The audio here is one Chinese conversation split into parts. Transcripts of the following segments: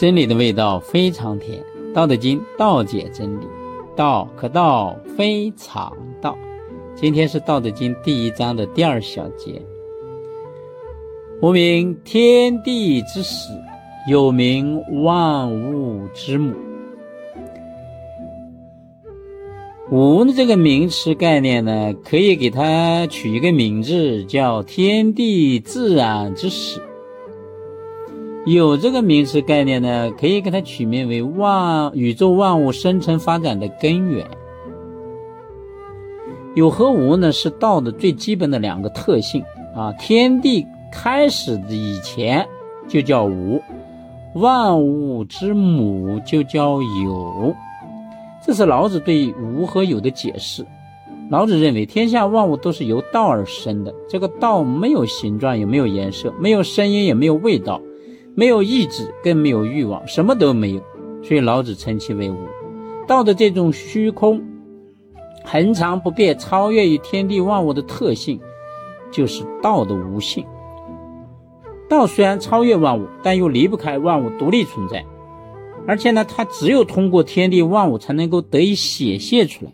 真理的味道非常甜，《道德经》道解真理，道可道非常道。今天是《道德经》第一章的第二小节。无名，天地之始；有名，万物之母。无的这个名词概念呢，可以给它取一个名字，叫天地自然之始。有这个名词概念呢，可以给它取名为万宇宙万物生成发展的根源。有和无呢，是道的最基本的两个特性啊。天地开始的以前就叫无，万物之母就叫有。这是老子对无和有的解释。老子认为，天下万物都是由道而生的。这个道没有形状，也没有颜色，没有声音，也没有味道。没有意志，更没有欲望，什么都没有，所以老子称其为无。道的这种虚空、恒常不变、超越于天地万物的特性，就是道的无性。道虽然超越万物，但又离不开万物，独立存在。而且呢，它只有通过天地万物，才能够得以显现出来。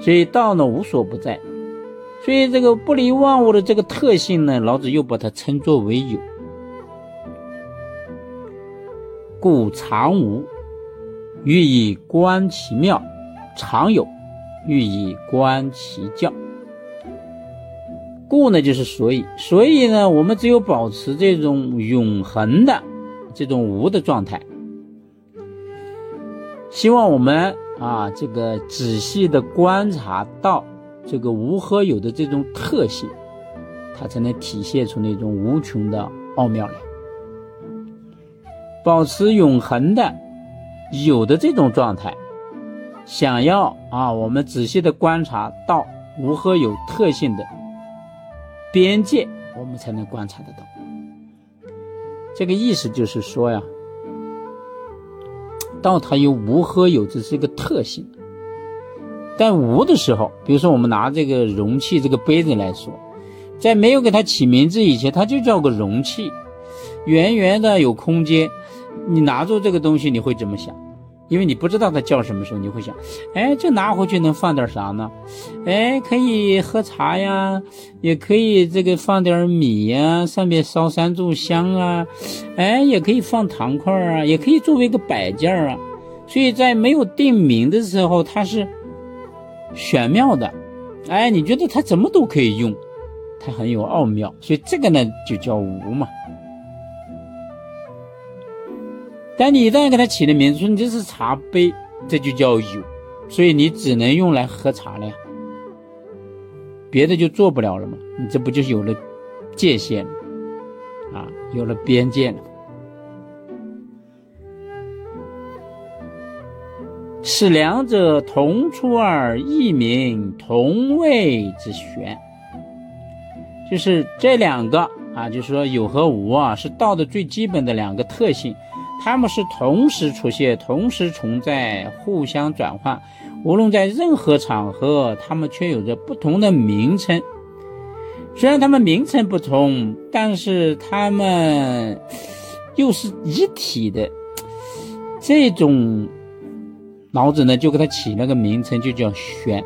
所以道呢，无所不在。所以，这个不离万物的这个特性呢，老子又把它称作为有。故常无，欲以观其妙；常有，欲以观其教。故呢，就是所以。所以呢，我们只有保持这种永恒的这种无的状态。希望我们啊，这个仔细的观察到。这个无和有的这种特性，它才能体现出那种无穷的奥妙来。保持永恒的有的这种状态，想要啊，我们仔细的观察到无和有特性的边界，我们才能观察得到。这个意思就是说呀，道它有无和有，这是一个特性。但无的时候，比如说我们拿这个容器、这个杯子来说，在没有给它起名字以前，它就叫个容器，圆圆的有空间。你拿住这个东西，你会怎么想？因为你不知道它叫什么时候，你会想，哎，这拿回去能放点啥呢？哎，可以喝茶呀，也可以这个放点米呀，上面烧三炷香啊，哎，也可以放糖块啊，也可以作为一个摆件啊。所以在没有定名的时候，它是。玄妙的，哎，你觉得它怎么都可以用，它很有奥妙，所以这个呢就叫无嘛。但你一旦给它起了名字，说你这是茶杯，这就叫有，所以你只能用来喝茶了呀，别的就做不了了嘛。你这不就有了界限啊，有了边界了。是两者同出而异名，同谓之玄。就是这两个啊，就是说有和无啊，是道的最基本的两个特性，它们是同时出现、同时存在、互相转换。无论在任何场合，它们却有着不同的名称。虽然它们名称不同，但是它们又是一体的这种。老子呢，就给它起了个名称，就叫玄。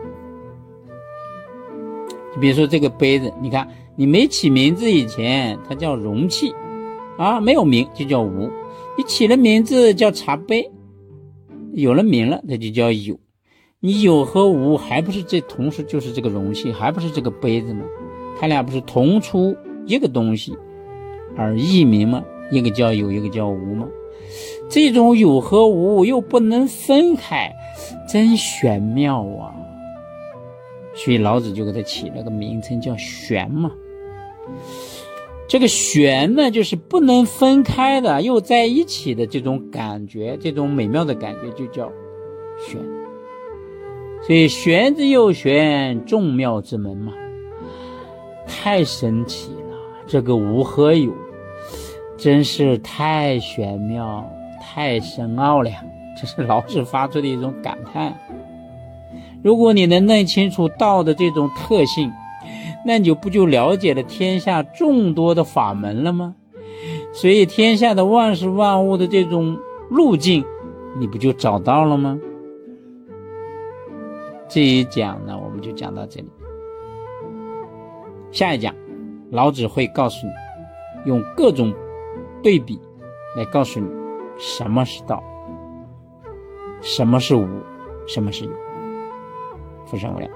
你比如说这个杯子，你看你没起名字以前，它叫容器，啊，没有名就叫无。你起了名字叫茶杯，有了名了，它就叫有。你有和无还不是这同时就是这个容器，还不是这个杯子吗？它俩不是同出一个东西而异名吗？一个叫有，一个叫无吗？这种有和无又不能分开，真玄妙啊！所以老子就给他起了个名称叫“玄”嘛。这个“玄”呢，就是不能分开的，又在一起的这种感觉，这种美妙的感觉就叫“玄”。所以“玄之又玄，众妙之门”嘛，太神奇了！这个无和有。真是太玄妙、太深奥了，这是老子发出的一种感叹。如果你能弄清楚道的这种特性，那你就不就了解了天下众多的法门了吗？所以天下的万事万物的这种路径，你不就找到了吗？这一讲呢，我们就讲到这里。下一讲，老子会告诉你，用各种对比来告诉你什么是道，什么是无，什么是有。福生无量。